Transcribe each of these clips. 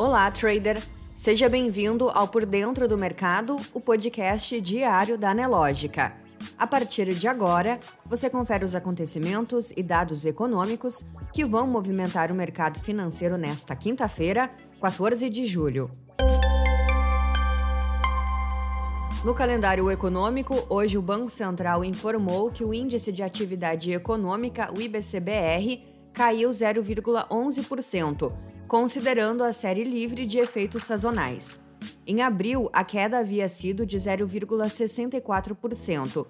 Olá, trader! Seja bem-vindo ao Por Dentro do Mercado, o podcast diário da Anelógica. A partir de agora, você confere os acontecimentos e dados econômicos que vão movimentar o mercado financeiro nesta quinta-feira, 14 de julho. No calendário econômico, hoje o Banco Central informou que o índice de atividade econômica, o IBCBR, caiu 0,11%, considerando a série livre de efeitos sazonais. Em abril, a queda havia sido de 0,64%.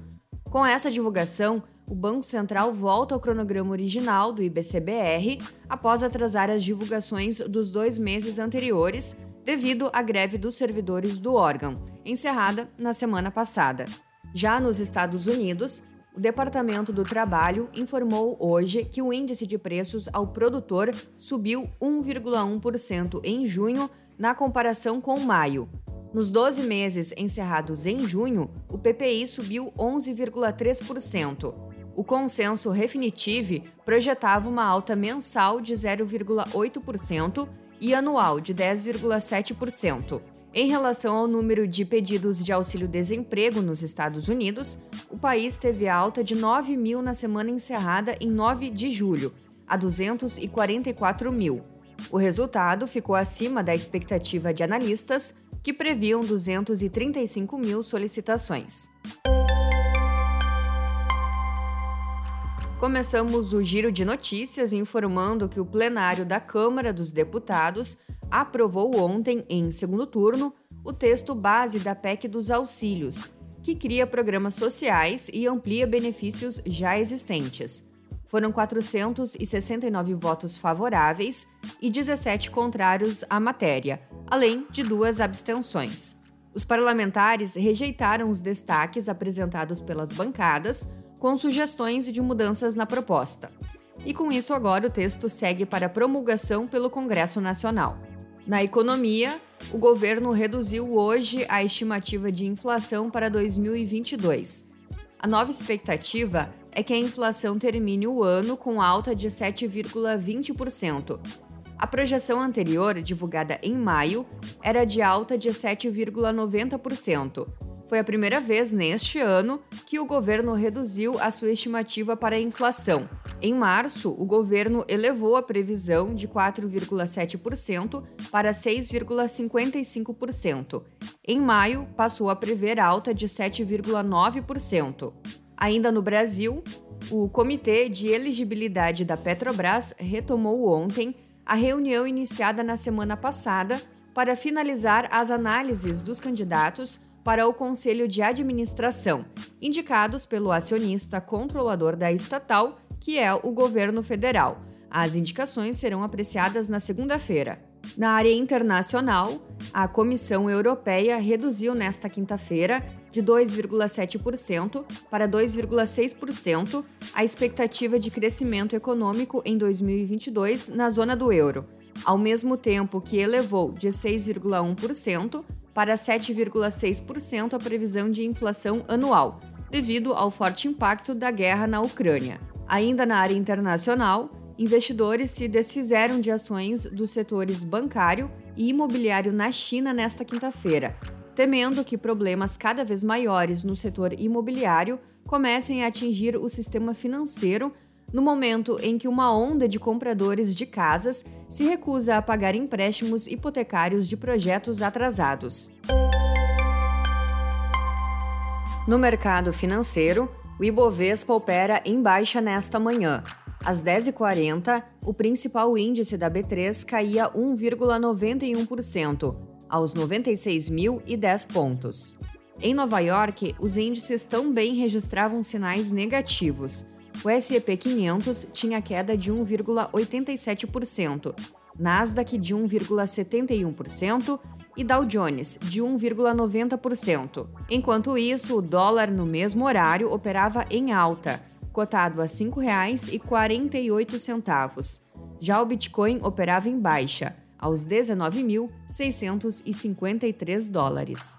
Com essa divulgação, o Banco Central volta ao cronograma original do IBCBR após atrasar as divulgações dos dois meses anteriores devido à greve dos servidores do órgão encerrada na semana passada. Já nos Estados Unidos, o Departamento do Trabalho informou hoje que o índice de preços ao produtor subiu 1,1% em junho na comparação com maio. Nos 12 meses encerrados em junho, o PPI subiu 11,3%. O consenso Refinitiv projetava uma alta mensal de 0,8% e anual de 10,7%. Em relação ao número de pedidos de auxílio-desemprego nos Estados Unidos, o país teve alta de 9 mil na semana encerrada em 9 de julho, a 244 mil. O resultado ficou acima da expectativa de analistas, que previam 235 mil solicitações. Começamos o giro de notícias informando que o plenário da Câmara dos Deputados aprovou ontem, em segundo turno, o texto base da PEC dos auxílios, que cria programas sociais e amplia benefícios já existentes. Foram 469 votos favoráveis e 17 contrários à matéria, além de duas abstenções. Os parlamentares rejeitaram os destaques apresentados pelas bancadas, com sugestões de mudanças na proposta. E com isso, agora o texto segue para promulgação pelo Congresso Nacional. Na economia, o governo reduziu hoje a estimativa de inflação para 2022. A nova expectativa é que a inflação termine o ano com alta de 7,20%. A projeção anterior, divulgada em maio, era de alta de 7,90%. Foi a primeira vez neste ano que o governo reduziu a sua estimativa para a inflação, em março, o governo elevou a previsão de 4,7% para 6,55%. Em maio, passou a prever alta de 7,9%. Ainda no Brasil, o Comitê de Elegibilidade da Petrobras retomou ontem a reunião iniciada na semana passada para finalizar as análises dos candidatos para o Conselho de Administração, indicados pelo acionista controlador da estatal que é o governo federal. As indicações serão apreciadas na segunda-feira. Na área internacional, a Comissão Europeia reduziu nesta quinta-feira de 2,7% para 2,6% a expectativa de crescimento econômico em 2022 na zona do euro, ao mesmo tempo que elevou de 6,1% para 7,6% a previsão de inflação anual, devido ao forte impacto da guerra na Ucrânia. Ainda na área internacional, investidores se desfizeram de ações dos setores bancário e imobiliário na China nesta quinta-feira, temendo que problemas cada vez maiores no setor imobiliário comecem a atingir o sistema financeiro no momento em que uma onda de compradores de casas se recusa a pagar empréstimos hipotecários de projetos atrasados. No mercado financeiro, o Ibovespa opera em baixa nesta manhã. Às 10h40, o principal índice da B3 caía 1,91%, aos 96.010 pontos. Em Nova York, os índices também registravam sinais negativos. O S&P 500 tinha queda de 1,87%, Nasdaq de 1,71% e Dow Jones de 1,90%. Enquanto isso, o dólar no mesmo horário operava em alta, cotado a R$ 5,48. Já o Bitcoin operava em baixa, aos 19.653 dólares.